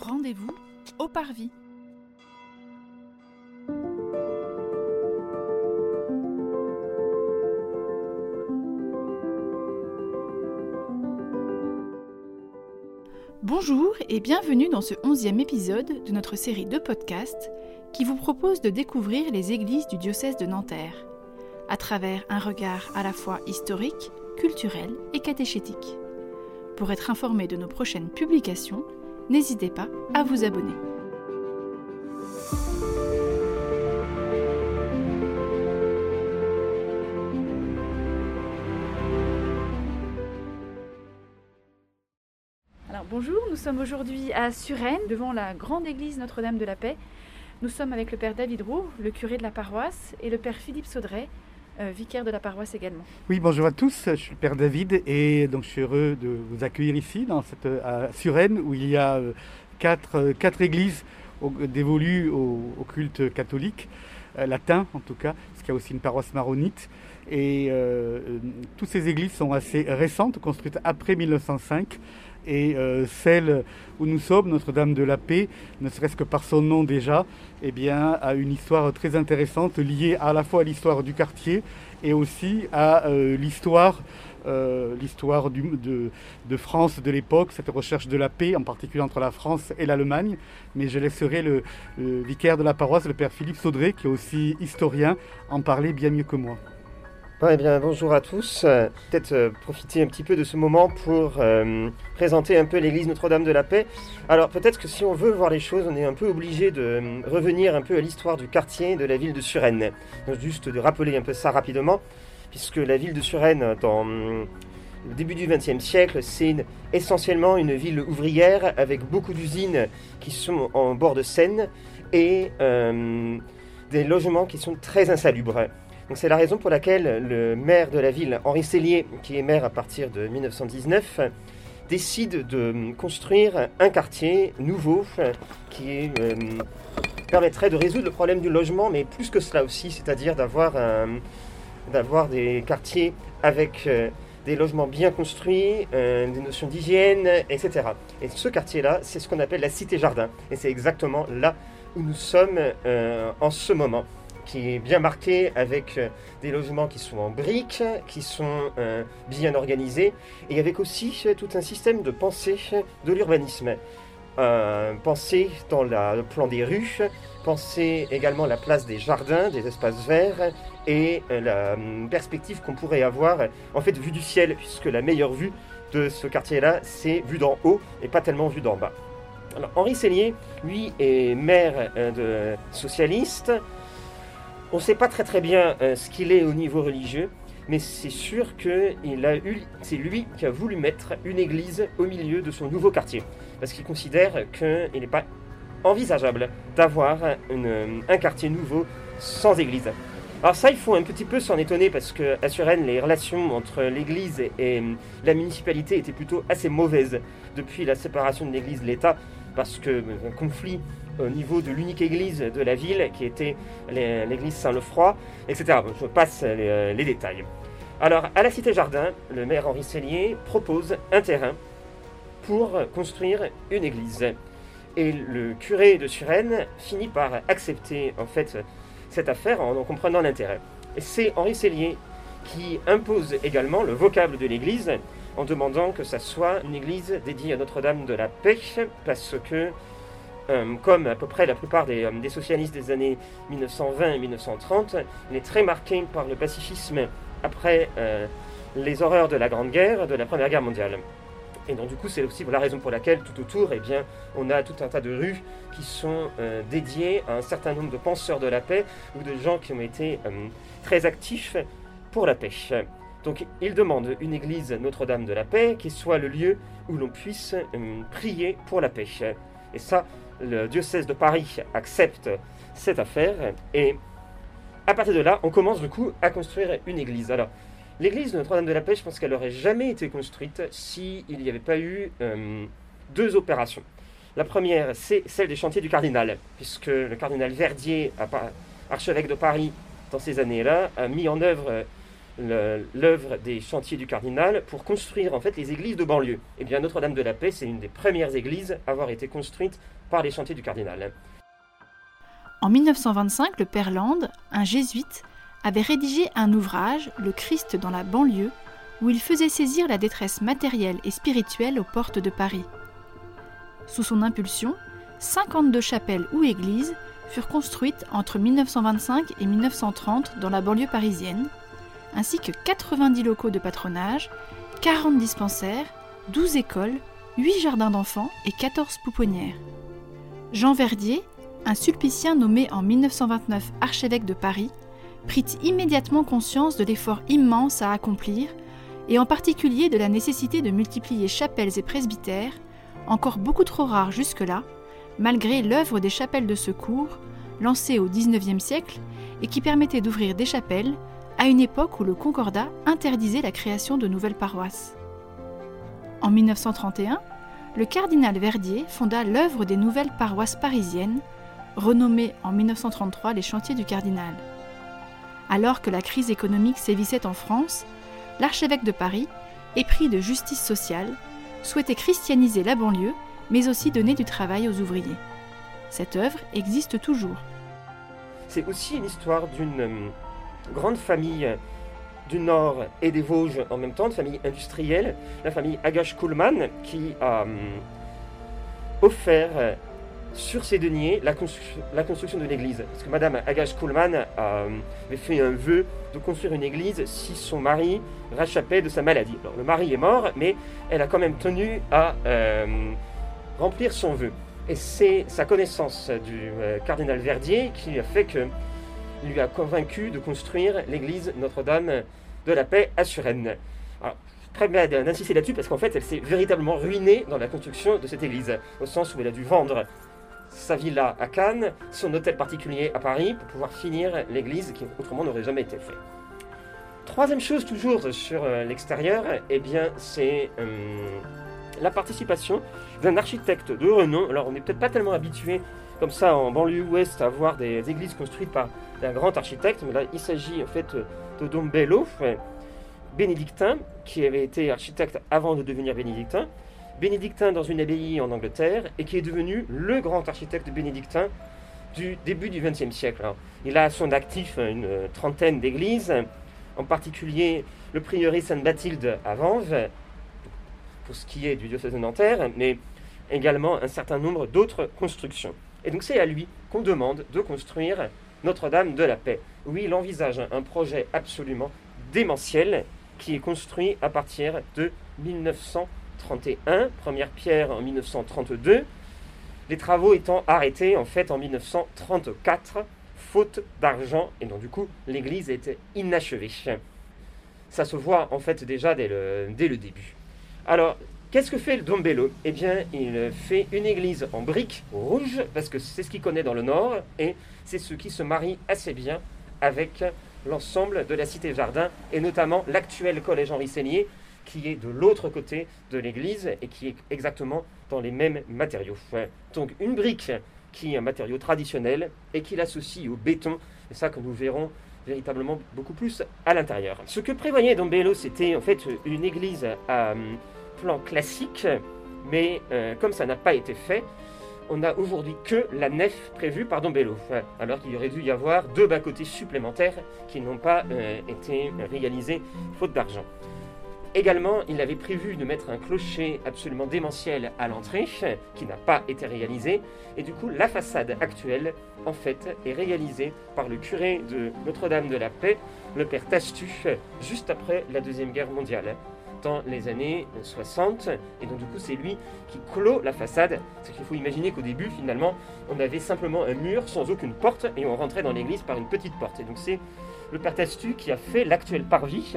Rendez-vous au Parvis. Bonjour et bienvenue dans ce onzième épisode de notre série de podcasts qui vous propose de découvrir les églises du diocèse de Nanterre à travers un regard à la fois historique, culturel et catéchétique. Pour être informé de nos prochaines publications, n'hésitez pas à vous abonner. Alors bonjour, nous sommes aujourd'hui à Suresnes, devant la grande église Notre-Dame de la Paix. Nous sommes avec le père David Roux, le curé de la paroisse, et le père Philippe Saudret, euh, vicaire de la paroisse également. Oui, bonjour à tous, je suis le Père David et donc je suis heureux de vous accueillir ici dans cette, à Suresnes où il y a euh, quatre, euh, quatre églises dévolues au, au, culte catholique, latin en tout cas, parce qu'il y a aussi une paroisse maronite. Et euh, toutes ces églises sont assez récentes, construites après 1905 et euh, celle où nous sommes, Notre-Dame de la Paix, ne serait-ce que par son nom déjà, eh bien, a une histoire très intéressante liée à la fois à l'histoire du quartier et aussi à euh, l'histoire euh, l'histoire de, de, France de l'époque, cette recherche de la paix, en particulier entre la France et l'Allemagne. Mais je laisserai le, le, vicaire de la paroisse, le père Philippe Saudré, qui est aussi historien, en parler bien mieux que moi. Bon, eh bien, bonjour à tous. Peut-être euh, profiter un petit peu de ce moment pour euh, présenter un peu l'église Notre-Dame de la Paix. Alors peut-être que si on veut voir les choses, on est un peu obligé de euh, revenir un peu à l'histoire du quartier de la ville de Suresnes. Donc, juste de rappeler un peu ça rapidement, puisque la ville de Suresnes, dans le début du XXe siècle, c'est essentiellement une ville ouvrière avec beaucoup d'usines qui sont en bord de Seine et euh, des logements qui sont très insalubres. C'est la raison pour laquelle le maire de la ville, Henri Cellier, qui est maire à partir de 1919, décide de construire un quartier nouveau qui euh, permettrait de résoudre le problème du logement, mais plus que cela aussi, c'est-à-dire d'avoir, des quartiers avec euh, des logements bien construits, euh, des notions d'hygiène, etc. Et ce quartier-là, c'est ce qu'on appelle la cité-jardin. Et c'est exactement là où nous sommes euh, en ce moment qui est bien marqué avec euh, des logements qui sont en briques, qui sont euh, bien organisés, et avec aussi euh, tout un système de pensée de l'urbanisme. Euh, penser dans le plan des rues, penser également la place des jardins, des espaces verts, et la euh, perspective qu'on pourrait avoir, en fait, vue du ciel, puisque la meilleure vue de ce quartier-là, c'est vue d'en haut et pas tellement vue d'en bas. Henri Cellier, lui, est maire de socialiste, on ne sait pas très très bien euh, ce qu'il est au niveau religieux, mais c'est sûr que c'est lui qui a voulu mettre une église au milieu de son nouveau quartier, parce qu'il considère qu'il n'est pas envisageable d'avoir un quartier nouveau sans église. Alors ça, il faut un petit peu s'en étonner parce qu'à Suresnes, les relations entre l'église et la municipalité étaient plutôt assez mauvaises depuis la séparation de l'église de l'État, parce que un conflit au niveau de l'unique église de la ville, qui était l'église Saint-Lefroy, etc. Je passe les, les, détails. Alors, à la Cité Jardin, le maire Henri Cellier propose un terrain pour construire une église. Et le curé de Suresnes finit par accepter, en fait, cette affaire en en comprenant l'intérêt. Et c'est Henri Cellier qui impose également le vocable de l'église en demandant que ça soit une église dédiée à Notre-Dame de la Paix, parce que euh, comme à peu près la plupart des, euh, socialistes des années 1920 et 1930, il est très marqué par le pacifisme après euh, les horreurs de la Grande Guerre, de la Première Guerre mondiale. Et donc du coup, c'est aussi la raison pour laquelle tout autour, eh bien, on a tout un tas de rues qui sont dédiées à un certain nombre de penseurs de la paix ou de gens qui ont été très actifs pour la paix. Donc il demande une église Notre-Dame de la Paix qui soit le lieu où l'on puisse prier pour la paix. Et ça, le diocèse de Paris accepte cette affaire et à partir de là, on commence du coup à construire une église. Alors, l'église de Notre-Dame de la Paix, je pense qu'elle n'aurait jamais été construite s'il n'y avait pas eu euh, deux opérations. La première, c'est celle des chantiers du cardinal, puisque le cardinal Verdier, archevêque de Paris dans ces années-là, a mis en œuvre l'œuvre des chantiers du cardinal pour construire en fait les églises de banlieue. Eh bien Notre-Dame de la Paix, c'est une des premières églises à avoir été construite par les chantiers du cardinal. En 1925, le père Land, un jésuite, avait rédigé un ouvrage, Le Christ dans la banlieue, où il faisait saisir la détresse matérielle et spirituelle aux portes de Paris. Sous son impulsion, 52 chapelles ou églises furent construites entre 1925 et 1930 dans la banlieue parisienne, ainsi que 90 locaux de patronage, 40 dispensaires, 12 écoles, 8 jardins d'enfants et 14 pouponnières. Jean Verdier, un sulpicien nommé en 1929 archevêque de Paris, prit immédiatement conscience de l'effort immense à accomplir, et en particulier de la nécessité de multiplier chapelles et presbytères, encore beaucoup trop rares jusque-là, malgré l'œuvre des chapelles de secours, lancée au XIXe siècle et qui permettait d'ouvrir des chapelles à une époque où le Concordat interdisait la création de nouvelles paroisses. En 1931, le cardinal Verdier fonda l'œuvre des nouvelles paroisses parisiennes, renommées en 1933 les chantiers du cardinal. Alors que la crise économique sévissait en France, l'archevêque de Paris, épris de justice sociale, souhaitait christianiser la banlieue, mais aussi donner du travail aux ouvriers. Cette œuvre existe toujours. C'est aussi une d'une euh, grande famille du Nord et des Vosges en même temps, une famille industrielle, la famille Agache-Kuhlmann, qui a euh, offert euh, sur ses deniers la, construction de l'église. Parce que Madame Agache-Kuhlmann avait fait un vœu de construire une église si son mari rachapait de sa maladie. le mari est mort, mais elle a quand même tenu à remplir son vœu. Et c'est sa connaissance du euh, cardinal Verdier qui a fait que lui a convaincu de construire l'église Notre-Dame de la Paix à Suresnes. Très bien d'insister là-dessus parce qu'en fait, elle s'est véritablement ruinée dans la construction de cette église, au sens où elle a dû vendre sa villa à Cannes, son hôtel particulier à Paris, pour pouvoir finir l'église qui autrement n'aurait jamais été fait. Troisième chose toujours sur euh, l'extérieur, eh bien c'est euh, la participation d'un architecte de renom. Alors on n'est peut-être pas tellement habitué comme ça en banlieue ouest à voir des églises construites par un grand architecte, mais là il s'agit en fait de Dom Bello, bénédictin, qui avait été architecte avant de devenir bénédictin, bénédictin dans une abbaye en Angleterre et qui est devenu le grand architecte bénédictin du début du XXe siècle. il a à son actif une trentaine d'églises, en particulier le prieuré Sainte-Bathilde à Vanves, pour ce qui est du diocèse de Nanterre, mais également un certain nombre d'autres constructions. Et donc c'est à lui qu'on demande de construire Notre-Dame de la Paix. Oui, il envisage un projet absolument démentiel qui est construit à partir de 1931, première pierre en 1932, les travaux étant arrêtés en fait en 1934, faute d'argent, et donc du coup l'église était inachevée. Ça se voit en fait déjà dès le, dès le début. Alors, qu'est-ce que fait le Dombello? Eh bien, il fait une église en briques rouges, parce que c'est ce qu'il connaît dans le nord, et c'est ce qui se marie assez bien avec l'ensemble de la cité-jardin, et notamment l'actuel collège Henri Seigné, qui est de l'autre côté de l'église et qui est exactement dans les mêmes matériaux. Donc une brique qui est un matériau traditionnel et qui l'associe au béton, c'est ça que nous verrons véritablement beaucoup plus à l'intérieur. Ce que prévoyait Dombello, c'était en fait une église à plan classique, mais euh, comme ça n'a pas été fait, on n'a aujourd'hui que la nef prévue par Dombello, alors qu'il aurait dû y avoir deux bas-côtés supplémentaires qui n'ont pas euh, été réalisés faute d'argent. Également, il avait prévu de mettre un clocher absolument démentiel à l'entrée, qui n'a pas été réalisé, et du coup, la façade actuelle, en fait, est réalisée par le curé de Notre-Dame de la Paix, le père Tastu, juste après la Deuxième Guerre mondiale dans les années 60. Et donc du coup, c'est lui qui clôt la façade. C'est qu'il faut imaginer qu'au début, finalement, on avait simplement un mur sans aucune porte et on rentrait dans l'église par une petite porte. Et donc c'est le père Tastu qui a fait l'actuel parvis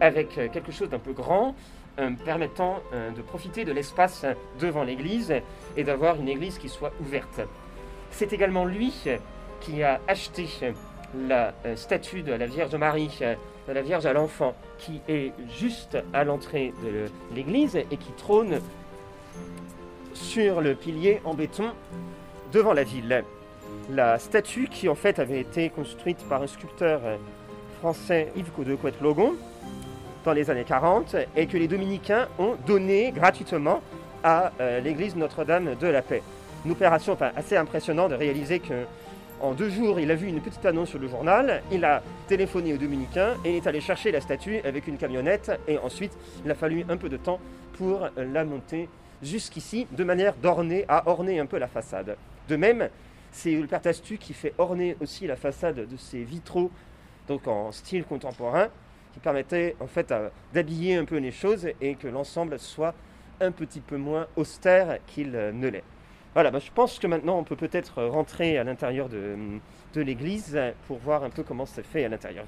avec quelque chose d'un peu grand, euh, permettant euh, de profiter de l'espace devant l'église et d'avoir une église qui soit ouverte. C'est également lui qui a acheté la euh, statue de la Vierge Marie de la Vierge à l'enfant, qui est juste à l'entrée de l'église et qui trône sur le pilier en béton devant la ville. La statue, qui en fait avait été construite par un sculpteur français Yves de Couette-Logon dans les années 40 et que les dominicains ont donné gratuitement à euh, l'église Notre-Dame de la Paix. Une opération assez impressionnante de réaliser que en deux jours, il a vu une petite annonce sur le journal, il a téléphoné aux dominicains et est allé chercher la statue avec une camionnette et ensuite il a fallu un peu de temps pour la monter jusqu'ici de manière d'orner, à orner un peu la façade. De même, c'est le père Tastu qui fait orner aussi la façade de ses vitraux, donc en style contemporain, qui permettait en fait d'habiller un peu les choses et que l'ensemble soit un petit peu moins austère qu'il ne l'est. Voilà, bah, je pense que maintenant on peut peut-être rentrer à l'intérieur de, l'église pour voir un peu comment c'est fait à l'intérieur.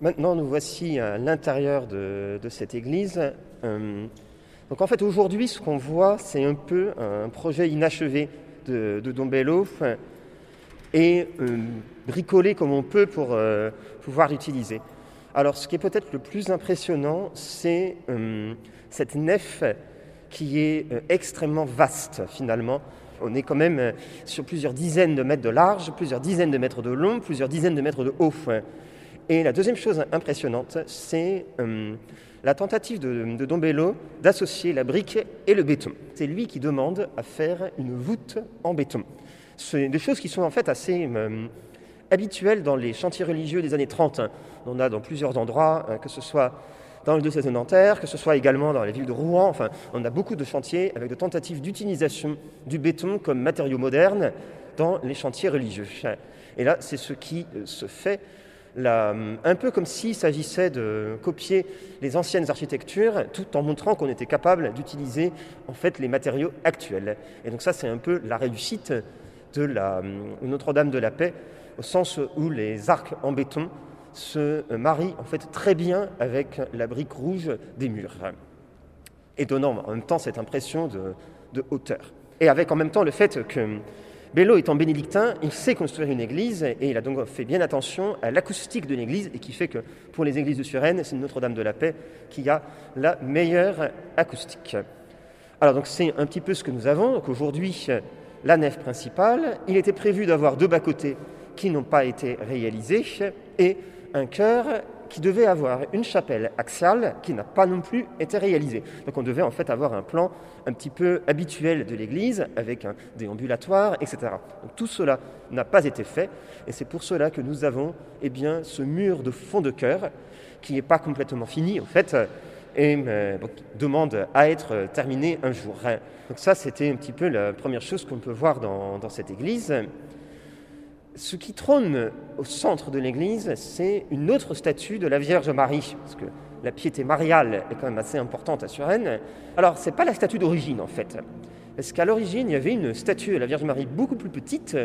Maintenant, nous voici à l'intérieur de, cette église. Euh, donc en fait, aujourd'hui, ce qu'on voit, c'est un peu un projet inachevé de, de Don Bello et euh, bricolé comme on peut pour euh, pouvoir l'utiliser. Alors, ce qui est peut-être le plus impressionnant, c'est cette nef qui est extrêmement vaste finalement. On est quand même sur plusieurs dizaines de mètres de large, plusieurs dizaines de mètres de long, plusieurs dizaines de mètres de haut. Et la deuxième chose impressionnante, c'est la tentative de, de Dombello d'associer la brique et le béton. C'est lui qui demande à faire une voûte en béton. C'est des choses qui sont en fait assez euh, habituelles dans les chantiers religieux des années 30. On a dans plusieurs endroits, hein, que ce soit dans le diocèse de Nanterre, que ce soit également dans la ville de Rouen. Enfin, on a beaucoup de chantiers avec de tentatives d'utilisation du béton comme matériau moderne dans les chantiers religieux. Et là, c'est ce qui euh, se fait un peu comme s'il s'agissait de copier les anciennes architectures tout en montrant qu'on était capable d'utiliser en fait les matériaux actuels. Et donc ça c'est un peu la réussite de la Notre-Dame de la Paix au sens où les arcs en béton se marient en fait très bien avec la brique rouge des murs et donnant en même temps cette impression de, de hauteur. Et avec en même temps le fait que Bello étant bénédictin, il sait construire une église et il a donc fait bien attention à l'acoustique de l'église et qui fait que pour les églises de Suresnes, c'est Notre-Dame de la Paix qui a la meilleure acoustique. Alors donc c'est un petit peu ce que nous avons. Donc aujourd'hui, la nef principale, il était prévu d'avoir deux bas-côtés qui n'ont pas été réalisés et un chœur qui devait avoir une chapelle axiale qui n'a pas non plus été réalisée. Donc on devait en fait avoir un plan un petit peu habituel de l'église avec un déambulatoire, etc. Donc tout cela n'a pas été fait et c'est pour cela que nous avons eh bien, ce mur de fond de cœur qui n'est pas complètement fini en fait et euh, demande à être terminé un jour. Donc ça c'était un petit peu la première chose qu'on peut voir dans cette église. Ce qui trône au centre de l'église, c'est une autre statue de la Vierge Marie, parce que la piété mariale est quand même assez importante à Suresnes. Alors, ce n'est pas la statue d'origine, en fait. Parce qu'à l'origine, il y avait une statue de la Vierge Marie beaucoup plus petite,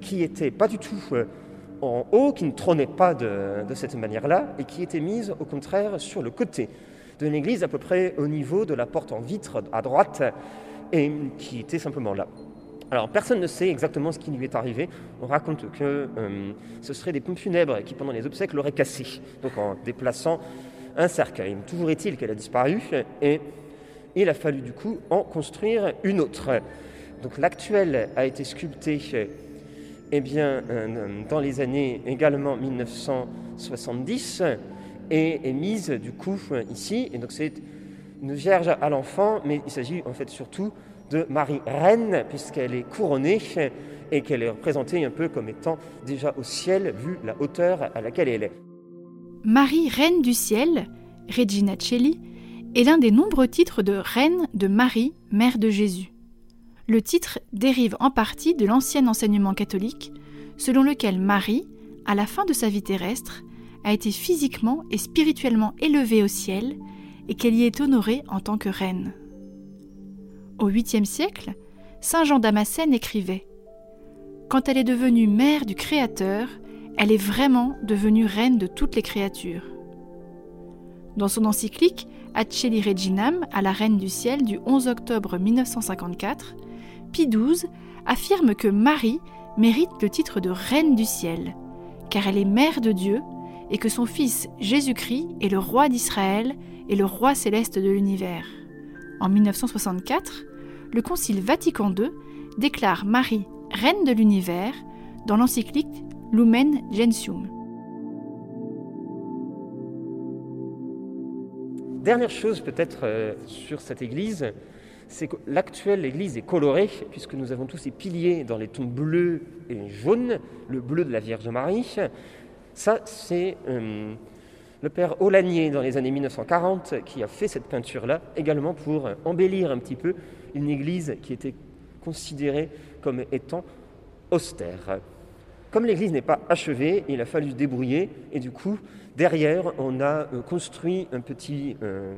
qui n'était pas du tout euh, en haut, qui ne trônait pas de, de cette manière-là, et qui était mise, au contraire, sur le côté de l'église, à peu près au niveau de la porte en vitre à droite, et qui était simplement là. Alors personne ne sait exactement ce qui lui est arrivé. On raconte que euh, ce seraient des pompes funèbres qui pendant les obsèques l'auraient cassé, donc en déplaçant un cercueil. Toujours est-il qu'elle a disparu et il a fallu du coup en construire une autre. Donc l'actuelle a été sculptée eh bien, euh, dans les années également 1970 et est mise du coup ici. Et donc c'est une vierge à l'enfant, mais il s'agit en fait surtout de Marie Reine, puisqu'elle est couronnée et qu'elle est représentée un peu comme étant déjà au ciel, vu la hauteur à laquelle elle est. Marie Reine du ciel, Regina Celli, est l'un des nombreux titres de Reine de Marie, Mère de Jésus. Le titre dérive en partie de l'ancien enseignement catholique, selon lequel Marie, à la fin de sa vie terrestre, a été physiquement et spirituellement élevée au ciel et qu'elle y est honorée en tant que reine. Au 8e siècle, Saint Jean Damascène écrivait Quand elle est devenue mère du Créateur, elle est vraiment devenue reine de toutes les créatures. Dans son encyclique Acceli Reginam à la Reine du Ciel du 11 octobre 1954, Pie XII affirme que Marie mérite le titre de Reine du Ciel, car elle est mère de Dieu et que son fils Jésus-Christ est le roi d'Israël et le roi céleste de l'univers. En 1964, le Concile Vatican II déclare Marie reine de l'univers dans l'encyclique Lumen Gentium. Dernière chose peut-être euh, sur cette église, c'est que l'actuelle église est colorée, puisque nous avons tous ces piliers dans les tons bleus et jaunes, le bleu de la Vierge Marie. Ça, c'est euh, le père Olanier, dans les années 1940, qui a fait cette peinture-là, également pour embellir un petit peu une église qui était considérée comme étant austère. Comme l'église n'est pas achevée, il a fallu débrouiller, et du coup, derrière, on a euh, construit un petit euh,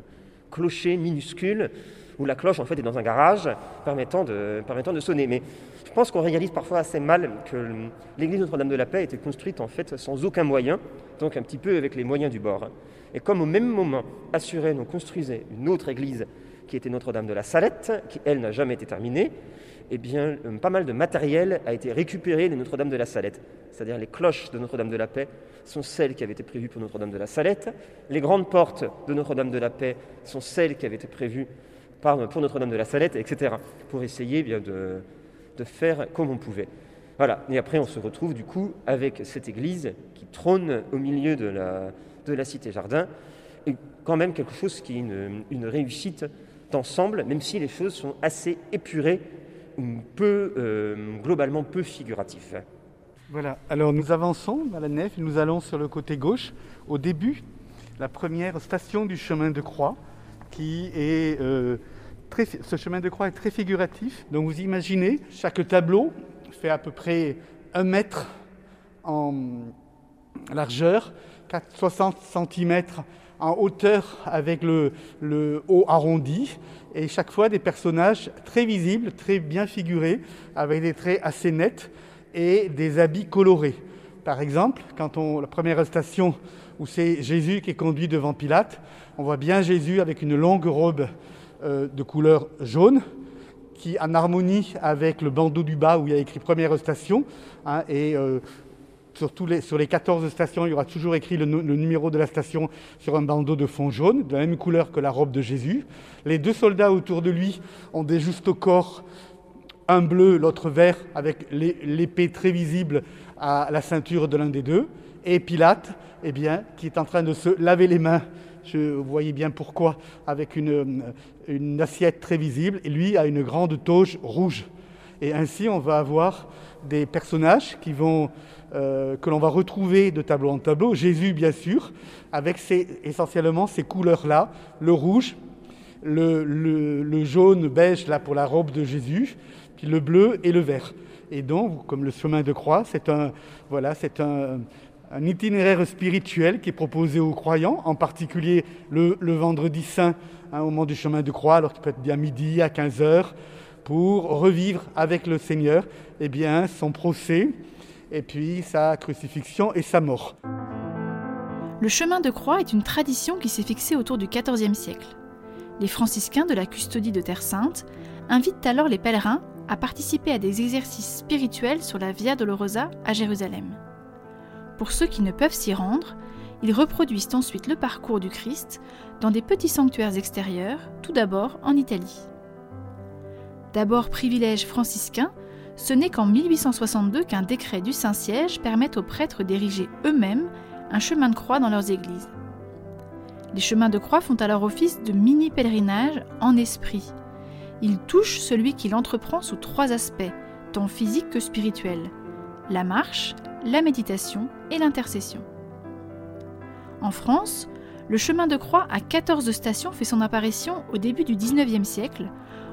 clocher minuscule où la cloche en fait est dans un garage permettant de, permettant de sonner. Mais je pense qu'on réalise parfois assez mal que l'église Notre-Dame de la Paix a été construite en fait sans aucun moyen, donc un petit peu avec les moyens du bord. Et comme au même moment, Assuren nous construisait une autre église qui était Notre-Dame de la Salette, qui elle n'a jamais été terminée, eh bien, euh, pas mal de matériel a été récupéré de Notre-Dame de la Salette. C'est-à-dire les cloches de Notre-Dame de la Paix sont celles qui avaient été prévues pour Notre-Dame de la Salette. Les grandes portes de Notre-Dame de la Paix sont celles qui avaient été prévues pour Notre-Dame de la Salette, etc. Pour essayer eh bien, de, de faire comme on pouvait. Voilà. Et après, on se retrouve du coup avec cette église qui trône au milieu de la, de la cité-jardin, et quand même quelque chose qui est une, une réussite d'ensemble, même si les choses sont assez épurées peu, euh, globalement peu figuratif. Voilà, alors nous avançons dans la nef, nous allons sur le côté gauche, au début, la première station du chemin de croix, qui est euh, ce chemin de croix est très figuratif. Donc vous imaginez, chaque tableau fait à peu près un mètre en largeur, 60 cm en hauteur avec le, le, haut arrondi, et chaque fois des personnages très visibles, très bien figurés, avec des traits assez nets et des habits colorés. Par exemple, quand on la première station où c'est Jésus qui est conduit devant Pilate, on voit bien Jésus avec une longue robe de couleur jaune, qui en harmonie avec le bandeau du bas où il y a écrit première station, hein, et euh, sur, tous les, sur les 14 stations, il y aura toujours écrit le, numéro de la station sur un bandeau de fond jaune, de la même couleur que la robe de Jésus. Les deux soldats autour de lui ont des justes corps, un bleu, l'autre vert, avec l'épée très visible à la ceinture de l'un des deux. Et Pilate, eh bien, qui est en train de se laver les mains, je, vous voyez bien pourquoi, avec une, une assiette très visible, et lui a une grande toge rouge. Et ainsi, on va avoir des personnages qui vont euh, que l'on va retrouver de tableau en tableau. Jésus, bien sûr, avec essentiellement ces couleurs-là, le rouge, le, le, le, jaune beige là pour la robe de Jésus, puis le bleu et le vert. Et donc, comme le chemin de croix, c'est un, voilà, c'est un, un, itinéraire spirituel qui est proposé aux croyants, en particulier le, vendredi saint, hein, au moment du chemin de croix, alors qu'il peut être bien midi, à 15 heures, pour revivre avec le Seigneur eh bien, son procès, et puis sa crucifixion et sa mort. Le chemin de croix est une tradition qui s'est fixée autour du XIVe siècle. Les franciscains de la custodie de Terre Sainte invitent alors les pèlerins à participer à des exercices spirituels sur la Via Dolorosa à Jérusalem. Pour ceux qui ne peuvent s'y rendre, ils reproduisent ensuite le parcours du Christ dans des petits sanctuaires extérieurs, tout d'abord en Italie. D'abord privilège franciscain, ce n'est qu'en 1862 qu'un décret du Saint-Siège permet aux prêtres d'ériger eux-mêmes un chemin de croix dans leurs églises. Les chemins de croix font alors office de mini-pèlerinage en esprit. Ils touchent celui qui l'entreprend sous trois aspects, tant physiques que spirituels la marche, la méditation et l'intercession. En France, le chemin de croix à 14 stations fait son apparition au début du XIXe siècle,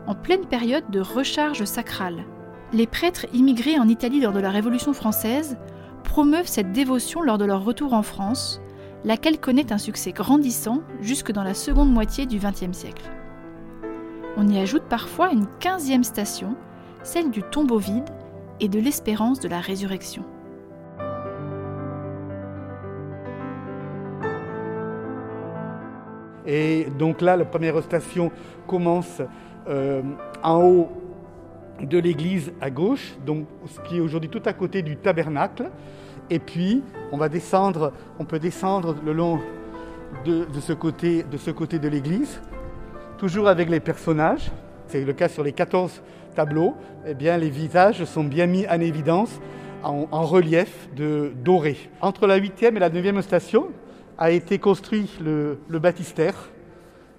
en pleine période de recharge sacrale, les prêtres immigrés en Italie lors de la Révolution française promeuvent cette dévotion lors de leur retour en France, laquelle connaît un succès grandissant jusque dans la seconde moitié du XXe siècle. On y ajoute parfois une quinzième station, celle du tombeau vide et de l'espérance de la résurrection. Et donc là, la première station commence euh, en haut de l'église à gauche, donc ce qui est aujourd'hui tout à côté du tabernacle. Et puis, on va descendre, on peut descendre le long de, ce côté de, ce côté de l'église, toujours avec les personnages. C'est le cas sur les 14 tableaux. Eh bien, les visages sont bien mis en évidence en, en relief de doré. Entre la 8e et la 9e station a été construit le, baptistère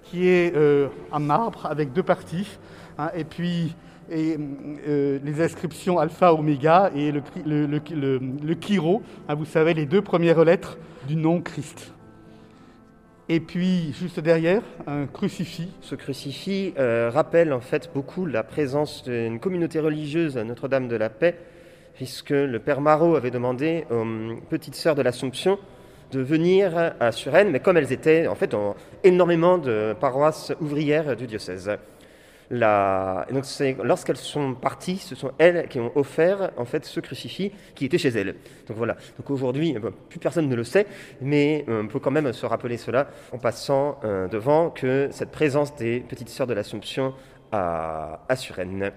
qui est euh, en marbre avec deux parties, hein, et puis euh, les inscriptions alpha, oméga et le, le, hein, vous savez, les deux premières lettres du nom Christ. Et puis, juste derrière, un crucifix. Ce crucifix euh, rappelle en fait beaucoup la présence d'une communauté religieuse à Notre-Dame de la Paix, puisque le père Marot avait demandé aux petites sœurs de l'Assomption de venir à Suresnes, mais comme elles étaient en fait dans énormément de paroisses ouvrières du diocèse. Lorsqu'elles sont parties, ce sont elles qui ont offert en fait ce crucifix qui était chez elles. Donc voilà. Donc aujourd'hui, eh ben, plus personne ne le sait, mais euh, on peut quand même se rappeler cela en passant euh, devant que cette présence des petites sœurs de l'Assomption à, à Suresnes.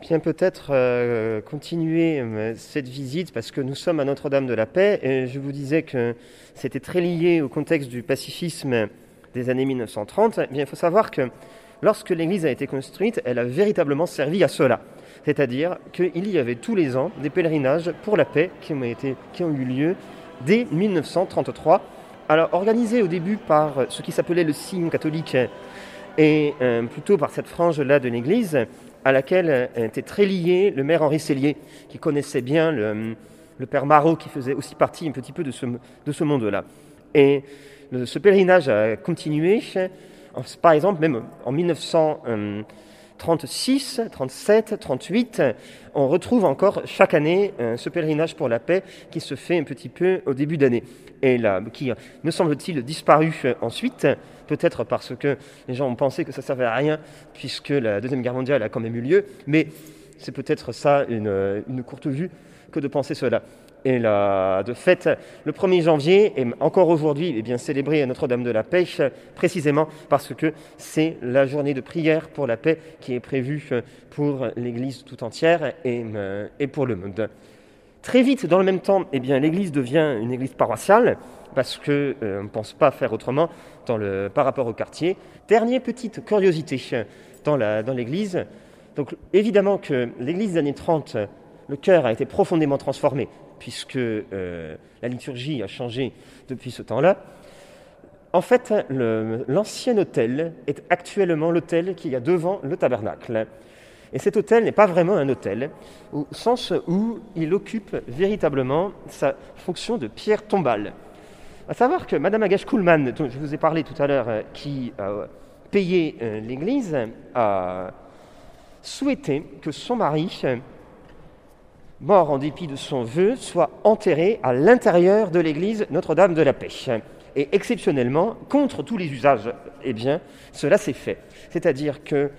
Bien peut-être euh, continuer cette visite parce que nous sommes à Notre-Dame de la Paix et je vous disais que c'était très lié au contexte du pacifisme des années 1930. Eh bien, il faut savoir que lorsque l'Église a été construite, elle a véritablement servi à cela. C'est-à-dire qu'il y avait tous les ans des pèlerinages pour la paix qui ont, eu lieu dès 1933. Alors organisés au début par ce qui s'appelait le signe catholique et euh, plutôt par cette frange-là de l'Église à laquelle était très lié le maire Henri Cellier, qui connaissait bien le, père Marot, qui faisait aussi partie un petit peu de ce, de ce monde-là. Et ce pèlerinage a continué par exemple, même en 1936, 37, 38, on retrouve encore chaque année euh, ce pèlerinage pour la paix qui se fait un petit peu au début d'année et qui, me semble-t-il, disparu ensuite, peut-être parce que les gens ont pensé que ça ne servait à rien, puisque la Deuxième Guerre mondiale a quand même eu lieu, mais c'est peut-être ça une, une courte vue que de penser cela. Et là, de fait, le 1er janvier, et encore aujourd'hui, est bien célébré à Notre-Dame de la Pêche, précisément parce que c'est la journée de prière pour la paix qui est prévue pour l'Église tout entière et, euh, et pour le monde. Très vite, dans le même temps, eh bien, l'Église devient une Église paroissiale parce qu'on euh, ne pense pas faire autrement par rapport au quartier. Dernière petite curiosité dans l'Église. Donc évidemment que l'Église des années 30, le cœur a été profondément transformé puisque euh, la liturgie a changé depuis ce temps-là. En fait, l'ancien hôtel est actuellement l'hôtel qu'il y a devant le tabernacle. Et cet hôtel n'est pas vraiment un hôtel, au sens où il occupe véritablement sa fonction de pierre tombale. À savoir que Madame Agache Kuhlmann, dont je vous ai parlé tout à l'heure, euh, qui a payé euh, l'église, a souhaité que son mari mort en dépit de son vœu, soit enterré à l'intérieur de l'église Notre-Dame de la Paix. Et exceptionnellement, contre tous les usages, eh bien, cela s'est fait. C'est-à-dire que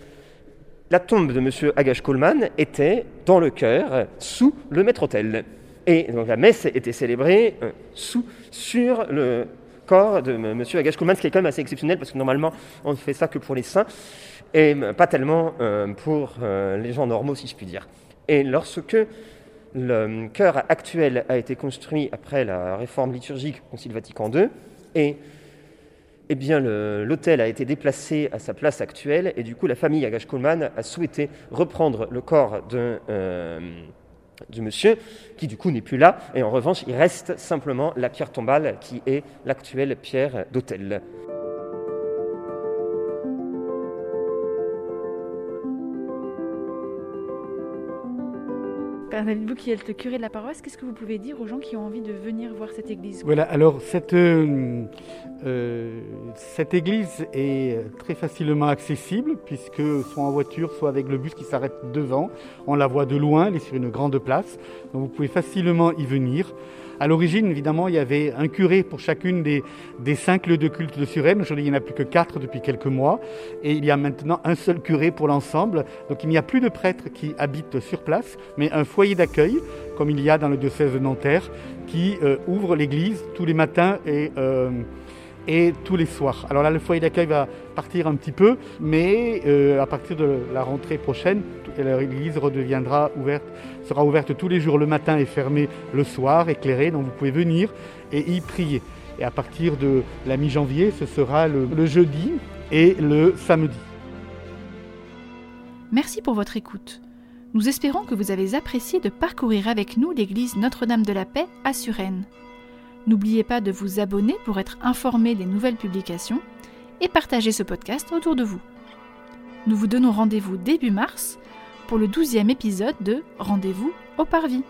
la tombe de M. Agache Coleman était dans le chœur, sous le maître-autel. Et donc la messe était célébrée euh, sous, sur le corps de M. Agache Coleman, ce qui est quand même assez exceptionnel, parce que normalement, on ne fait ça que pour les saints, et pas tellement euh, pour euh, les gens normaux, si je puis dire. Et lorsque le chœur actuel a été construit après la réforme liturgique Concile Vatican II et eh bien, l'hôtel a été déplacé à sa place actuelle et du coup la famille Agache Coleman a souhaité reprendre le corps de, euh, du monsieur qui du coup n'est plus là et en revanche il reste simplement la pierre tombale qui est l'actuelle pierre d'hôtel. Vous qui êtes le curé de la paroisse, qu'est-ce que vous pouvez dire aux gens qui ont envie de venir voir cette église? Voilà, alors cette, euh, euh, cette église est très facilement accessible, puisque soit en voiture, soit avec le bus qui s'arrête devant. On la voit de loin, elle est sur une grande place, donc vous pouvez facilement y venir. À l'origine, évidemment, il y avait un curé pour chacune des, des cinq lieux de culte de Suresnes. Aujourd'hui, il n'y en a plus que quatre depuis quelques mois. Et il y a maintenant un seul curé pour l'ensemble. Donc il n'y a plus de prêtres qui habitent sur place, mais un foyer d'accueil, comme il y a dans le diocèse de Nanterre, qui euh, ouvre l'église tous les matins et... Euh, et tous les soirs. Alors là, le foyer d'accueil va partir un petit peu, mais euh, à partir de la rentrée prochaine, l'église redeviendra ouverte, sera ouverte tous les jours le matin et fermée le soir, éclairée, donc vous pouvez venir et y prier. Et à partir de la mi-janvier, ce sera le, le jeudi et le samedi. Merci pour votre écoute. Nous espérons que vous avez apprécié de parcourir avec nous l'église Notre-Dame de la Paix à Suresnes. N'oubliez pas de vous abonner pour être informé des nouvelles publications et partagez ce podcast autour de vous. Nous vous donnons rendez-vous début mars pour le douzième épisode de Rendez-vous au Parvis.